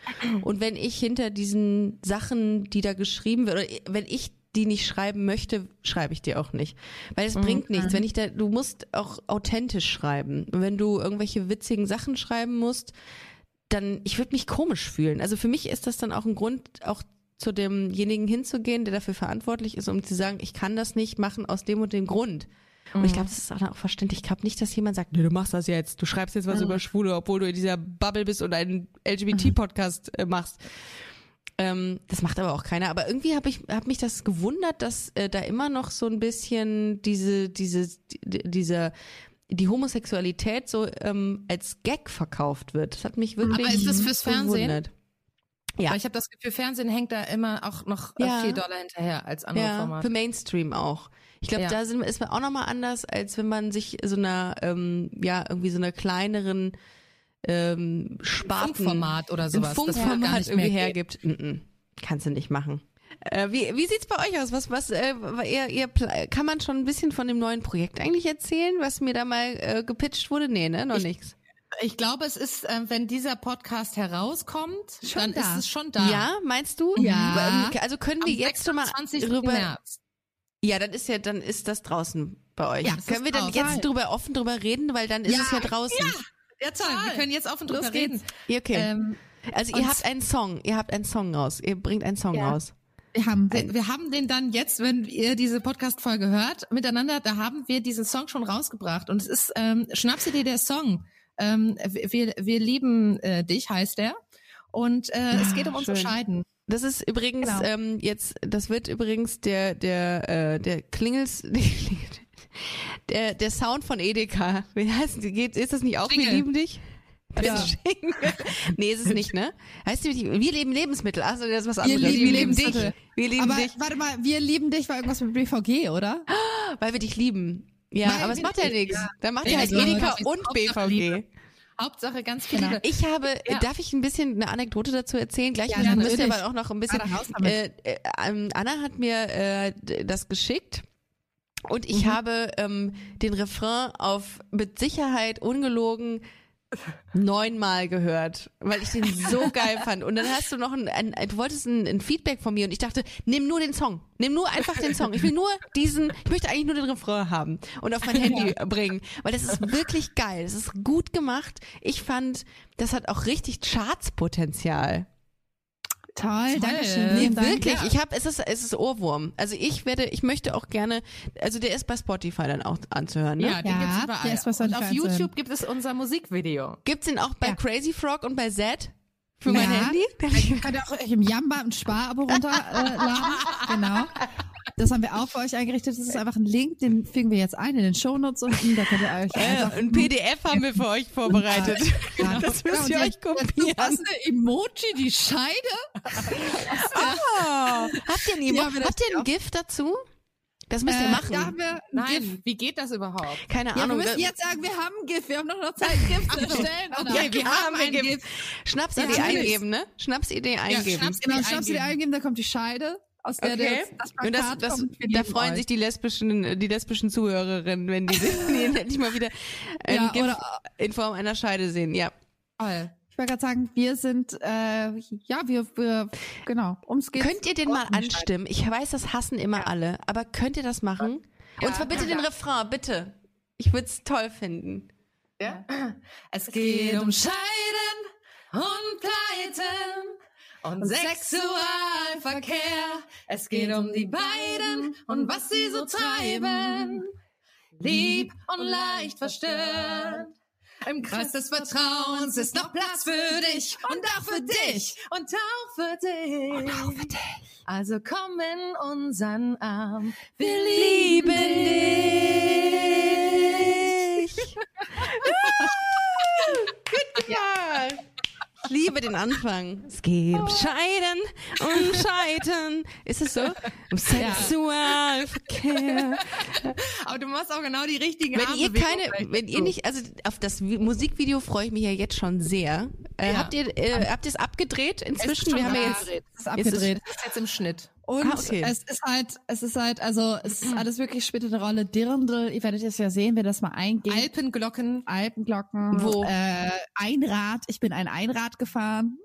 Und wenn ich hinter diesen Sachen, die da geschrieben wird, oder wenn ich die nicht schreiben möchte, schreibe ich die auch nicht, weil es bringt nichts. Wenn ich da, du musst auch authentisch schreiben. Und wenn du irgendwelche witzigen Sachen schreiben musst, dann ich würde mich komisch fühlen. Also für mich ist das dann auch ein Grund, auch zu demjenigen hinzugehen, der dafür verantwortlich ist, um zu sagen, ich kann das nicht machen aus dem und dem Grund. Und ich glaube, das ist auch, verständlich. Ich glaube nicht, dass jemand sagt, nee, du machst das jetzt. Du schreibst jetzt was über Schwule, obwohl du in dieser Bubble bist und einen LGBT-Podcast äh, machst. Ähm, das macht aber auch keiner. Aber irgendwie habe ich hab mich das gewundert, dass äh, da immer noch so ein bisschen diese, diese, die, diese die Homosexualität so ähm, als Gag verkauft wird. Das hat mich wirklich Aber ist das fürs Fernsehen? gewundert. Ja. Weil ich habe das Gefühl, Fernsehen hängt da immer auch noch äh, Ja. vier Dollar hinterher als andere Ja, Formate. für Mainstream auch. Ich glaube, Ja. da sind, ist man auch nochmal anders, als wenn man sich so einer, ähm, ja, irgendwie so einer kleineren ähm, Sparten, Funkformat oder sowas. das wird gar Funkformat nicht irgendwie mehr geben. hergibt. Mm -mm, kannst du nicht machen. Äh, wie, wie sieht's bei euch aus? Was, was, äh, ihr, ihr, kann man schon ein bisschen von dem neuen Projekt eigentlich erzählen, was mir da mal äh, gepitcht wurde? Nee, ne, noch Ich- nichts. Ich glaube, es ist, äh, wenn dieser Podcast herauskommt, Schon dann da. ist es schon da. Ja, meinst du? Ja. Ähm, Also können Am wir jetzt schon mal 26. rüber, März. Ja, dann ist ja, dann ist das draußen bei euch. Ja, Können wir dann draußen. jetzt drüber offen drüber reden, weil dann ist Ja, es ja draußen. Ja, toll. Wir können jetzt offen drüber Los reden. Ja, okay. Ähm, also und- ihr habt einen Song, ihr habt einen Song raus. Ihr bringt einen Song Ja. raus. Wir haben wir, wir haben den dann jetzt, wenn ihr diese Podcast-Folge hört, miteinander, da haben wir diesen Song schon rausgebracht. Und es ist ähm, Schnapsidee der Song. Ähm, wir, wir lieben äh, dich, heißt der. Und äh, es geht um unser schön. Scheiden. Das ist übrigens Genau. ähm, jetzt, das wird übrigens der der äh, der Klingels *laughs* der der Sound von Edeka. Wie heißt? Geht ist das nicht auch? Wir Jingle. lieben dich. Ja. Nee, ist es nicht, ne? Heißt die, wir lieben Lebensmittel. Achso, das ist was Wir anderes. lieben wir lieben dich. Lebensmittel. Wir lieben aber dich, warte mal, wir lieben dich war irgendwas mit BVG, oder? *gasps* weil wir dich lieben. Ja, Weil aber es wir macht ja nichts. ja. Dann macht Ja, ihr halt also, Edeka und Hauptsache BVG. Liebe. Hauptsache ganz viel Genau. Ich habe, Ja. darf ich ein bisschen eine Anekdote dazu erzählen? Gleich Ja, wir natürlich. aber auch noch ein bisschen. Damit. Äh, äh, ähm, Anna hat mir äh, das geschickt und ich Mhm. habe ähm, den Refrain auf mit Sicherheit ungelogen neunmal gehört, weil ich den so *laughs* geil fand. Und dann hast du noch ein, ein, du wolltest ein, ein Feedback von mir und ich dachte, nimm nur den Song, nimm nur einfach den Song. Ich will nur diesen, ich möchte eigentlich nur den Refrain haben und auf mein *laughs* Handy bringen, weil das ist wirklich geil. Das ist gut gemacht. Ich fand, das hat auch richtig Chartspotenzial. Toll, Toll. danke schön. Nee, wirklich. ja. Ich habe, es ist, es ist Ohrwurm. Also ich werde, ich möchte auch gerne, also der ist bei Spotify dann auch anzuhören. Ne? Ja, den Ja, gibt's überall. der ist bei Spotify Und auf. YouTube gibt es unser Musikvideo. Gibt's ihn auch bei Ja. Crazy Frog und bei Z für mein Ja. Handy? Ihr könnt auch euch im Jamba ein Spar-Abo runterladen. Äh, laden. *laughs* genau. Das haben wir auch für euch eingerichtet. Das ist einfach ein Link, den fügen wir jetzt ein in den Shownotes unten. Da könnt ihr euch *laughs* Äh, einfach ein PDF haben wir für euch vorbereitet. Ja. Das Ja, müsst und ihr euch kopieren. Das Emoji, die Scheide. Oh. Habt ihr ein, Emo Ja, das habt ihr ein GIF dazu? Das müsst ihr Äh, machen. Da haben wir ein GIF. Nein, wie geht das überhaupt? Keine Ja, wir Ahnung. müssen jetzt sagen, wir haben ein GIF. Wir haben noch noch Zeit, ein GIF zu erstellen. Anna. Okay, wir haben ein ein GIF. Schnapsidee Ja, eingeben, ne? Schnapsidee eingeben. Schnaps- Genau, Die schnappst du dir eingeben. eingeben, da kommt die Scheide, aus der Okay. das, das Und das, das, da freuen euch. sich die lesbischen, die lesbischen Zuhörerinnen, wenn die, die *laughs* endlich mal wieder ein Ja, GIF oder- in Form einer Scheide sehen. Ja. Toll. Ich wollte gerade sagen, wir sind, äh, ja, wir, wir, genau, ums geht's. Könnt ihr den mal anstimmen? Ich weiß, das hassen immer alle, aber könnt ihr das machen? Und zwar bitte den Refrain, bitte. Ich würde es toll finden. Ja. Es geht um Scheiden und Pleiten und Sexualverkehr. Es geht um die beiden und was sie so treiben. Lieb und leicht verstört. Im Kreis des Vertrauens ist noch Platz für dich und auch für dich und auch für dich. Und auch für dich. Also komm in unseren Arm. Wir lieben dich. *laughs* Ja. Ich liebe den Anfang. Es geht um Scheiden und Scheitern. Ist es so? Um Sexualverkehr. Aber du machst auch genau die richtigen Wenn ihr keine, wenn ihr nicht, also auf das Vi- Musikvideo freue ich mich ja jetzt schon sehr. Äh, Ja. Habt ihr, äh, habt ihr es abgedreht inzwischen? Wir haben ja jetzt, abgedreht. Es ist abgedreht. Das ist jetzt im Schnitt. Und Ah, okay. es ist halt, es ist halt, also es ist alles wirklich spielt eine Rolle. Dirndl, ihr werdet es ja sehen, wenn das mal eingeht. Alpenglocken. Alpenglocken. Wo? Äh, Einrad. Ich bin ein Einrad gefahren.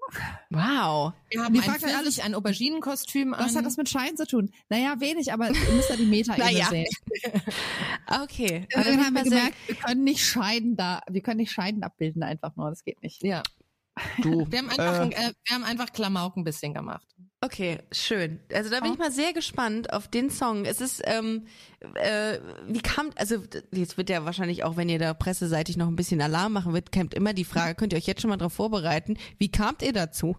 wow. Wir haben Wie ein, Pfirsich, ein Auberginenkostüm an. Was hat das mit Schein zu tun? Naja, wenig, aber ihr müsst ja die Meta-Ebene Naja. sehen. *laughs* Okay. Und dann haben wir gemerkt, wir können nicht Scheiden da, wir können nicht Scheiden abbilden einfach nur, das geht nicht. Ja. Du. Wir haben einfach, ein, äh, wir haben einfach Klamauk ein bisschen gemacht. Okay, schön. Also da bin ich mal sehr gespannt auf den Song. Es ist, ähm, äh, wie kam, also jetzt wird ja wahrscheinlich auch, wenn ihr da presseseitig noch ein bisschen Alarm machen wird, kommt immer die Frage, könnt ihr euch jetzt schon mal darauf vorbereiten, wie kamt ihr dazu?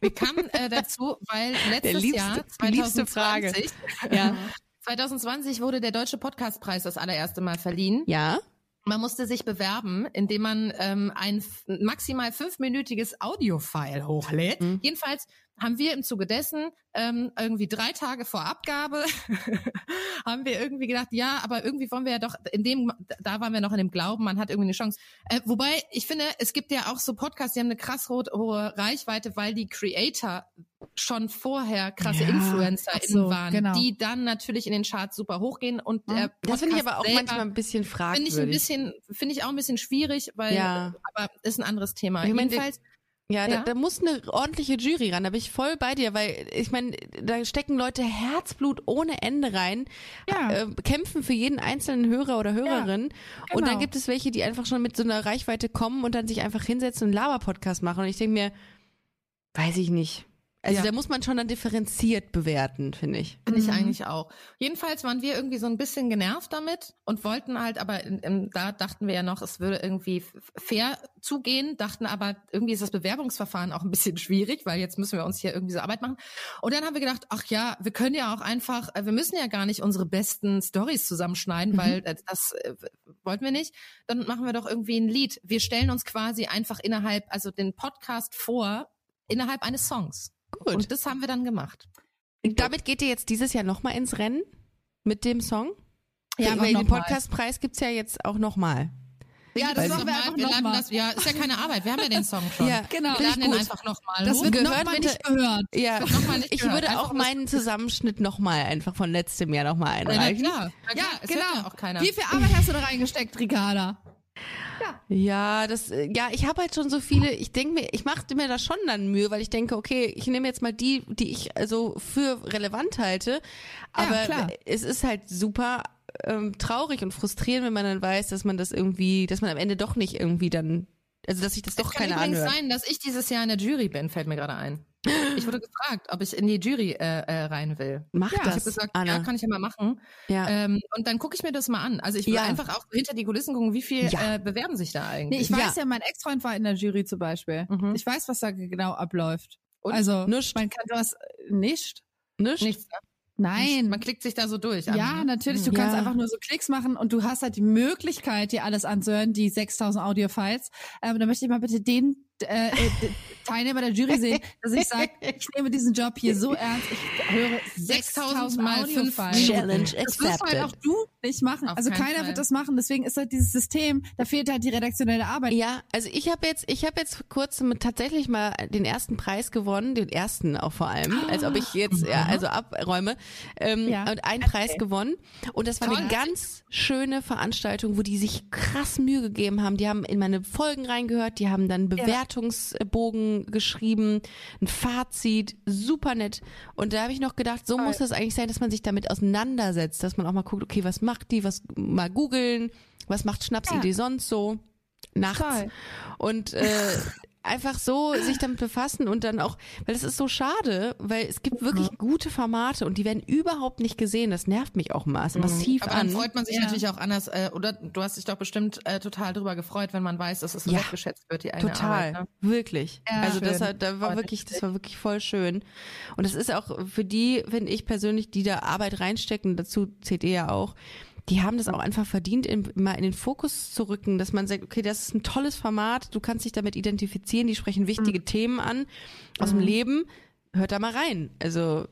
Wir kamen äh, dazu, weil letztes liebste- Jahr, die liebste 2020, Ja. 2020 wurde der Deutsche Podcastpreis das allererste Mal verliehen. Ja? Man musste sich bewerben, indem man ähm, ein maximal fünfminütiges Audiofile hochlädt. Mhm. Jedenfalls haben wir im Zuge dessen ähm, irgendwie drei Tage vor Abgabe *laughs* haben wir irgendwie gedacht, ja, aber irgendwie wollen wir ja doch, in dem, da waren wir noch in dem Glauben, man hat irgendwie eine Chance. Äh, wobei, ich finde, es gibt ja auch so Podcasts, die haben eine krass ho- hohe Reichweite, weil die Creator schon vorher krasse Ja, InfluencerInnen so, waren, genau. die dann natürlich in den Charts super hochgehen und der Das finde ich Podcast aber auch selber- manchmal ein bisschen Finde ich ein fragwürdig. bisschen, finde ich auch ein bisschen schwierig, weil, Ja. aber ist ein anderes Thema. Ich meine, Jedenfalls, Ja, Da, Ja. da muss eine ordentliche Jury ran. Da bin ich voll bei dir, weil ich meine, da stecken Leute Herzblut ohne Ende rein, Ja. äh, kämpfen für jeden einzelnen Hörer oder Hörerin. Und dann genau. gibt es welche, die einfach schon mit so einer Reichweite kommen und dann sich einfach hinsetzen und einen Laber-Podcast machen. Und ich denke mir, weiß ich nicht. Also Ja. da muss man schon dann differenziert bewerten, finde ich. finde ich Mhm. eigentlich auch. Jedenfalls waren wir irgendwie so ein bisschen genervt damit und wollten halt, aber in, in, da dachten wir ja noch, es würde irgendwie fair zugehen, dachten aber, irgendwie ist das Bewerbungsverfahren auch ein bisschen *laughs* schwierig, weil jetzt müssen wir uns hier irgendwie so Arbeit machen. Und dann haben wir gedacht, ach ja, wir können ja auch einfach, äh, wir müssen ja gar nicht unsere besten Stories zusammenschneiden, Mhm. weil äh, das äh, wollten wir nicht. Dann machen wir doch irgendwie ein Lied. Wir stellen uns quasi einfach innerhalb, also den Podcast vor, innerhalb eines Songs. Gut. Und das haben wir dann gemacht. Damit geht ihr jetzt dieses Jahr nochmal ins Rennen mit dem Song? Ja, Weil den. Podcastpreis gibt's ja jetzt auch nochmal. Ja, das machen wir einfach wir laden nochmal. das, ja, ist ja keine Arbeit, wir haben ja den Song *laughs* schon. Ja, Genau. wir laden den einfach nochmal Das wird Gehört nicht gehört. Ja, wird noch mal nicht ich gehört. würde Einfach auch meinen Zusammenschnitt nochmal einfach von letztem Jahr nochmal ja, einreichen. klar, na klar, es hört ja genau. auch keiner. Wie viel Arbeit hast du da reingesteckt, Ricarda? Ja, das, äh, ja, ich habe halt schon so viele, ich denke mir, ich mache mir da schon dann Mühe, weil ich denke, okay, ich nehme jetzt mal die, die ich also für relevant halte, aber klar. es ist halt super ähm, traurig und frustrierend, wenn man dann weiß, dass man das irgendwie, dass man am Ende doch nicht irgendwie dann, also dass sich das es doch kann keiner übrigens anhört. sein, dass ich dieses Jahr in der Jury bin, fällt mir gerade ein. Ich wurde gefragt, ob ich in die Jury äh, äh, rein will. Mach Ja, Ich habe das, gesagt, Anna. ja, kann ich ja mal machen. ja. Ähm, und dann gucke ich mir das mal an. Also ich will Ja. einfach auch hinter die Kulissen gucken, wie viel Ja. äh, bewerben sich da Nee, eigentlich. ich Ja. weiß ja, mein Ex-Freund war in der Jury zum Beispiel. Mhm. Ich weiß, was da genau abläuft. Und? Also, Nischt. man kann sowas nicht. Nicht? Nichts. ne? Nein. Man klickt sich da so durch. ja, Anna, ne? natürlich. Du Ja. kannst einfach nur so Klicks machen und du hast halt die Möglichkeit, dir alles anzuhören, die 6000 Audio-Files. Ähm, da möchte ich mal bitte den äh, äh, Teilnehmer der Jury sehen, dass ich sage, ich nehme diesen Job hier so ernst. Ich höre 6000 mal fünf Audio-Files. Challenge Das wirst du halt auch accepted. du nicht machen. Auf also keiner Fall. wird das machen. Deswegen ist halt dieses System, da fehlt halt die redaktionelle Arbeit. Ja, also ich habe jetzt, ich habe jetzt kurz mit tatsächlich mal den ersten Preis gewonnen, den ersten auch vor allem, als ob ich jetzt ja, also abräume ähm, Ja. und einen Preis gewonnen. Und das war Toll. eine ganz schöne Veranstaltung, wo die sich krass Mühe gegeben haben. Die haben in meine Folgen reingehört, die haben dann Bewertungsbogen geschrieben, ein Fazit, super nett. Und da habe ich noch gedacht, so muss das eigentlich sein, dass man sich damit auseinandersetzt, dass man auch mal guckt, okay, was macht die, was mal googeln, was macht Schnapsidee sonst so nachts. Toll. Und äh, einfach so sich damit befassen und dann auch, weil es ist so schade, weil es gibt wirklich Mhm. gute Formate und die werden überhaupt nicht gesehen. Das nervt mich auch maß, massiv Mhm. Aber dann an. freut man sich Ja. natürlich auch anders, äh, oder du hast dich doch bestimmt äh, total drüber gefreut, wenn man weiß, dass es so Ja. wertgeschätzt wird, die eigene Total, Arbeit. wirklich. Ja, also das schön. hat, da war wirklich, das war wirklich voll schön. Und es ist auch für die, finde ich persönlich, die da Arbeit reinstecken, dazu zählt ihr ja auch, die haben das auch einfach verdient, in, mal in den Fokus zu rücken, dass man sagt, okay, das ist ein tolles Format, du kannst dich damit identifizieren, die sprechen wichtige Mhm. Themen an aus dem Leben. Hört da mal rein. Also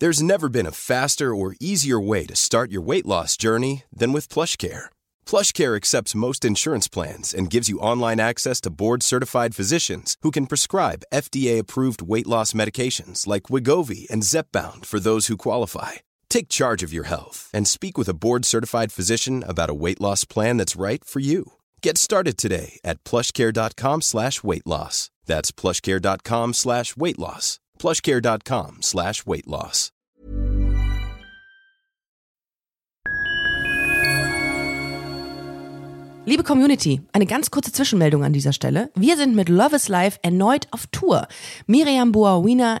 There's never been a faster or easier way to start your weight loss journey than with PlushCare. PlushCare accepts most insurance plans and gives you online access to board-certified physicians who can prescribe FDA-approved weight loss medications like Wigovi and Zepbound for those who qualify. Take charge of your health and speak with a board-certified physician about a weight loss plan that's right for you. Get started today at plushcare.com slash weight loss. That's plushcare.com slash weight loss. plushcare.com slash weight loss. Liebe Community, eine ganz kurze Zwischenmeldung an dieser Stelle. Wir sind mit Love is Life erneut auf Tour. Miriam Boawina,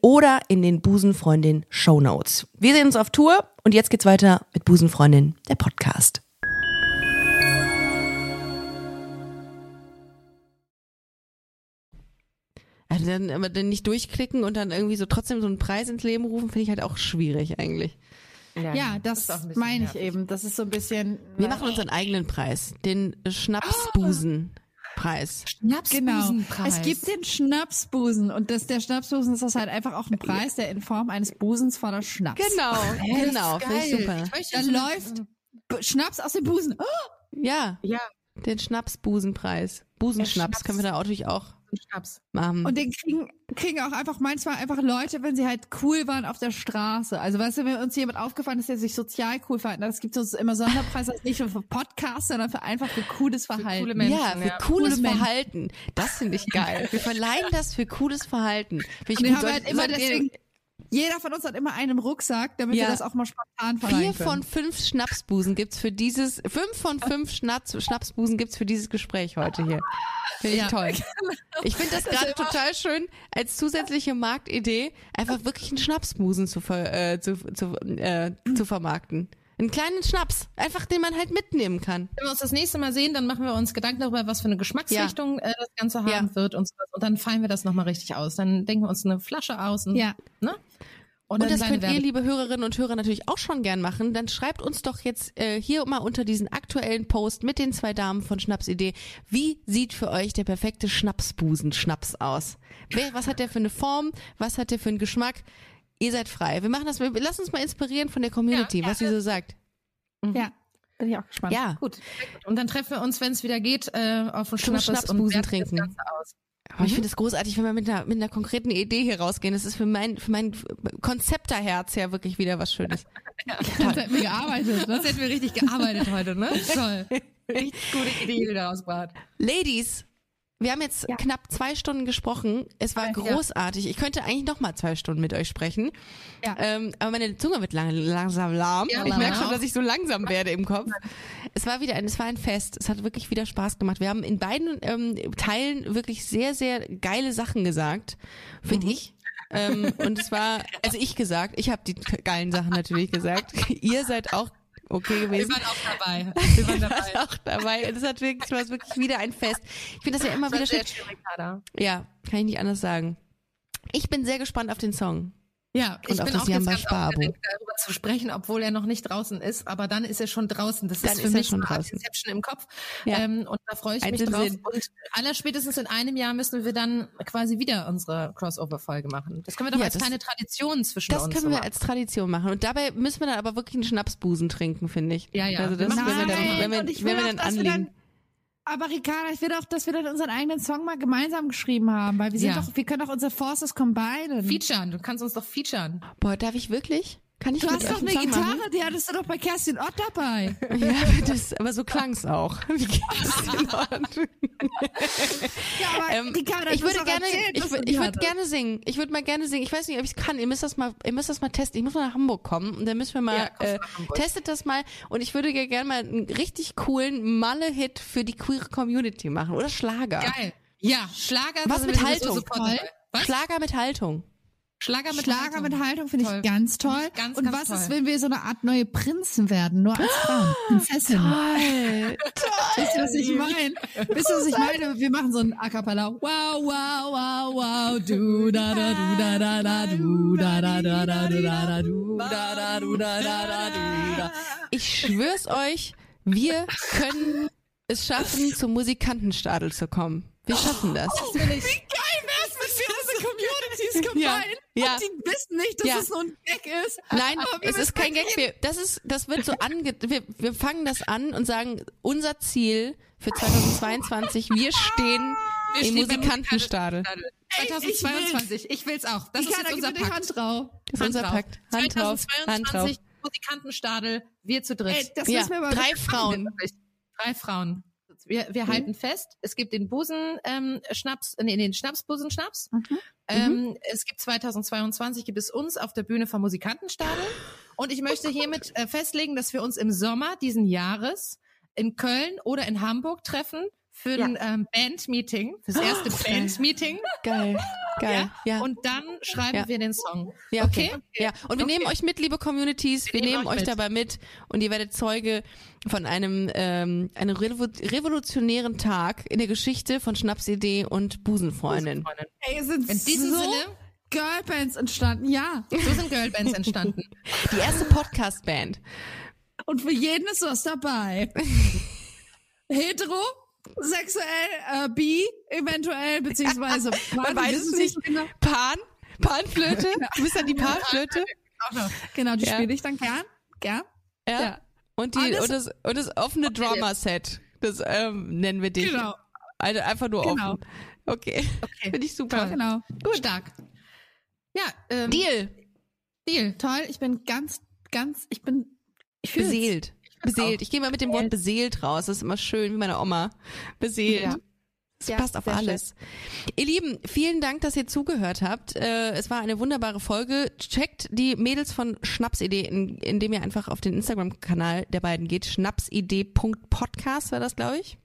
oder in den Busenfreundin Show Notes. Wir sehen uns auf Tour und jetzt geht's weiter mit Busenfreundin, der Podcast. Also dann, aber dann nicht durchklicken und dann irgendwie so trotzdem so einen Preis ins Leben rufen, finde ich halt auch schwierig eigentlich. Ja, ist das bisschen meine ich nervig. eben. Das ist so ein bisschen. Wir machen unseren eigenen Preis, den Schnapsbusenpreis. Genau. Schnapsbusenpreis. Es gibt den Schnapsbusen und das, der Schnapsbusen ist das halt einfach auch ein Preis, der in Form eines Busens voller Schnaps. Genau, Hä, genau, *laughs* das ist finde ich geil. super. Ich Da so- läuft B Schnaps aus dem Busen. Oh, Ja, Ja, den Schnapsbusenpreis. Busenschnaps Schnaps. können wir da natürlich auch Schnaps. machen. Und den kriegen, kriegen auch einfach manchmal einfach Leute, wenn sie halt cool waren auf der Straße. Also weißt du, wenn uns jemand aufgefallen ist, der sich sozial cool verhalten hat, es gibt uns immer Sonderpreise, also nicht nur für Podcasts, sondern für einfach für cooles Verhalten. coole Menschen. ja, für ja. cooles Coole. Verhalten. Das finde ich geil. Wir verleihen das für cooles Verhalten. Finde ich Und wir gut. haben Soll- halt immer deswegen, jeder von uns hat immer einen Rucksack, damit Ja. wir das auch mal spontan verleihen Vier können. von fünf Schnapsbusen gibt's für dieses, fünf von fünf Schnaps, Schnapsbusen gibt's für dieses Gespräch heute hier. Finde ich Ja. toll. *laughs* Ich finde das gerade total schön, als zusätzliche Marktidee einfach wirklich einen Schnapsbusen zu, ver, äh, zu, zu, äh, zu vermarkten. Einen kleinen Schnaps, einfach den man halt mitnehmen kann. Wenn wir uns das nächste Mal sehen, dann machen wir uns Gedanken darüber, was für eine Geschmacksrichtung äh, das Ganze haben Ja. wird und so. Und dann fallen wir das nochmal richtig aus. Dann denken wir uns eine Flasche aus. Und, Ja. Ne? Und dann das könnt ihr, Werbe- liebe Hörerinnen und Hörer, natürlich auch schon gern machen. Dann schreibt uns doch jetzt äh, hier mal unter diesen aktuellen Post mit den zwei Damen von Schnapsidee. Wie sieht für euch der perfekte Schnapsbusen-Schnaps aus? Was hat der für eine Form? Was hat der für einen Geschmack? Ihr seid frei. Wir machen das, wir, lass uns mal inspirieren von der Community, Ja, ja, was sie so sagt. Ja, bin ich auch gespannt. Ja. Gut. Und dann treffen wir uns, wenn es wieder geht, äh, auf den Zum Schnappes und Schnapsbusen werten trinken. Das Ganze aus. Aber ich finde es großartig, wenn wir mit einer, mit einer konkreten Idee hier rausgehen. Das ist für mein, für mein Konzepterherz ja wirklich wieder was Schönes. *laughs* Das hat mir gearbeitet, ne? Das hätten wir richtig gearbeitet heute, ne? Toll. *laughs* Richtig gute Idee, die da rausgebracht. Ladies, wir haben jetzt knapp zwei Stunden gesprochen. Es war Ja. großartig. Ich könnte eigentlich noch mal zwei Stunden mit euch sprechen. Ja. Ähm, aber meine Zunge wird lang, langsam lahm. Ja, ich merke schon, dass ich so langsam werde im Kopf. Es war wieder ein, es war ein Fest. Es hat wirklich wieder Spaß gemacht. Wir haben in beiden ähm, Teilen wirklich sehr, sehr geile Sachen gesagt, finde Mhm. ich. ähm, und es war, also ich gesagt, ich habe die geilen Sachen natürlich gesagt. *laughs* Ihr seid auch okay Wir gewesen. waren auch dabei. *laughs* Wir waren dabei. Ich war auch dabei. Das hat wirklich, war wirklich wieder ein Fest. Ich finde das ja immer Das wieder schön. Ja, kann ich nicht anders sagen. Ich bin sehr gespannt auf den Song. Ja, Und ich auf bin das auch jetzt ganz darüber zu sprechen, obwohl er noch nicht draußen ist, aber dann ist er schon draußen. Das Dann ist ist für er mich schon eine. Inception im Kopf. Ja. Ähm, und da freue ich Eins mich drauf. Sinn. Und allerspätestens in einem Jahr müssen wir dann quasi wieder unsere Crossover-Folge machen. Das können wir doch Ja, als das- kleine Tradition zwischen Das uns können so wir machen. als Tradition machen. Und dabei müssen wir dann aber wirklich einen Schnapsbusen trinken, finde ich. Ja, ja. Also das, machen wenn wir das dann, wenn wir, und wenn wir dann anlegen. Aber Ricarda, ich will doch, dass wir dann unseren eigenen Song mal gemeinsam geschrieben haben, weil wir sind Ja. doch, wir können doch unsere Forces combinen. Featuren, du kannst uns doch featuren. Boah, darf ich wirklich? Kann ich Du hast doch eine Song Gitarre, machen? die hattest du doch bei Kerstin Ott dabei. *laughs* Ja, das, aber so klang's auch. *laughs* Wie geht's in Ordnung? Ja, aber Ähm, Ricarda, ich du hast würde gerne, erzählt, ich, ich die würde gerne singen. Ich würde mal gerne singen. Ich weiß nicht, ob ich es kann. Ihr müsst das mal, ihr müsst das mal testen. Ich muss mal nach Hamburg kommen und dann müssen wir mal, Ja, äh, testet das mal. Und ich würde gerne mal einen richtig coolen Malle-Hit für die queere Community machen oder Schlager. Geil. Ja, Schlager. Was mit Haltung? Was? Schlager mit Haltung. Schlager mit Schlager Haltung. mit Haltung finde Toll. ich ganz toll. Ich ganz, Und ganz was toll. ist, wenn wir so eine Art neue Prinzen werden, nur als Frauen, Prinzessinnen? Toll. Wisst ihr, was ich meine? Wisst ihr, was ich meine? Wir machen so ein A Cappella. Wow, wow, wow, wow, du, da, da, du, da, da, da, du, da, da, da, da, du, da, da, du, da, da, du, da, da, da, du, da. Ich schwör's euch, wir können es schaffen, zum Musikantenstadel zu kommen. Wir schaffen das. Wär's, wenn wir unsere Communities combinen Ja. und die wissen nicht, dass Ja. es nur ein Gag ist. Nein, es ist kein Gag. Wir, das ist, das wird so ange, wir, wir fangen das an und sagen, unser Ziel für 2022, wir stehen Wir im Musikantenstadel. Ey, ich 2022. Ich will's auch. Das Ricarda, ist jetzt unser Pakt. Hand drauf. Das ist unser drauf. Pakt. Hand drauf, Hand drauf. 2022 Musikantenstadel, wir zu dritt. Ey, das Ja, müssen wir mal drei Frauen. Drei Frauen. Wir, wir halten fest, es gibt den Busen ähm, Schnaps, nee, den Schnapsbusen-Schnaps. Mhm. Ähm, es gibt 2022 gibt es uns auf der Bühne vom Musikantenstadel. Und ich möchte hiermit äh, festlegen, dass wir uns im Sommer diesen Jahres in Köln oder in Hamburg treffen für ein ähm, Band-Meeting, fürs erste Band-Meeting. Geil, *laughs* geil. Ja, Und dann schreiben Ja. wir den Song. ja okay. okay? Ja, und wir nehmen euch mit, liebe Communities. Wir, nehmen nehmen euch mit. dabei mit und ihr werdet Zeuge von einem, ähm, einem revo- revolutionären Tag in der Geschichte von Schnapsidee und Busenfreundin. Ey, es sind In diesem so Sinne, Girlbands entstanden, ja. so sind Girlbands entstanden. *laughs* Die erste Podcast-Band. Und für jeden ist was dabei. *laughs* Hetero, sexuell, äh, bi, eventuell, beziehungsweise Man wir weiß es nicht. genau. Pan? Panflöte? *laughs* Du bist dann die Panflöte? *laughs* Genau, die Ja. spiele ich dann gern. Gern. Ja. Ja. Und, die, Alles- und, das, und das offene Drama-Set. Das ähm, nennen wir dich. Genau. Also einfach nur Genau. offen. Okay. Finde ich super. Genau. Gut. Stark. Ja, ähm, Deal. Deal. Toll, ich bin ganz, ganz, ich bin, ich fühl's. Beseelt. Beseelt. Ich gehe mal mit dem Wort beseelt raus. Das ist immer schön, wie meine Oma. Beseelt. Ja. Das Ja, passt auf alles. Ihr Lieben, vielen Dank, dass ihr zugehört habt. Äh, es war eine wunderbare Folge. Checkt die Mädels von Schnapsidee, in, indem ihr einfach auf den Instagram-Kanal der beiden geht. Schnapsidee.podcast war das, glaube ich.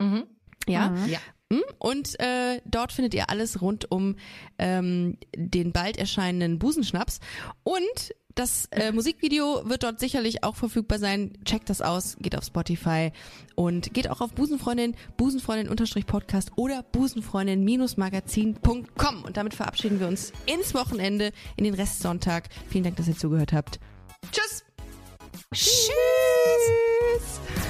Mhm. Ja. Ja. Hm? Und äh, dort findet ihr alles rund um ähm, den bald erscheinenden Busenschnaps. Und das äh, Musikvideo wird dort sicherlich auch verfügbar sein. Checkt das aus, geht auf Spotify und geht auch auf Busenfreundin, Busenfreundin-Podcast oder Busenfreundin-magazin.com. Und damit verabschieden wir uns ins Wochenende, in den Restsonntag. Vielen Dank, dass ihr zugehört habt. Tschüss! Tschüss! Liebe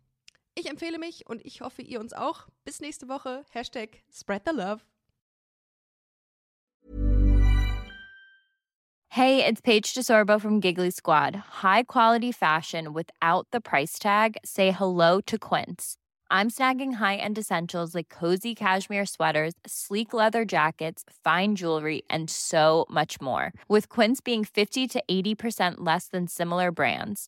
Ich empfehle mich und ich hoffe, ihr uns auch. Bis nächste Woche. Hashtag Spread the Love. Hey, it's Paige DeSorbo from Giggly Squad. High quality fashion without the price tag. Say hello to Quince. I'm snagging high-end essentials like cozy cashmere sweaters, sleek leather jackets, fine jewelry, and so much more. With Quince being 50 to 80% less than similar brands.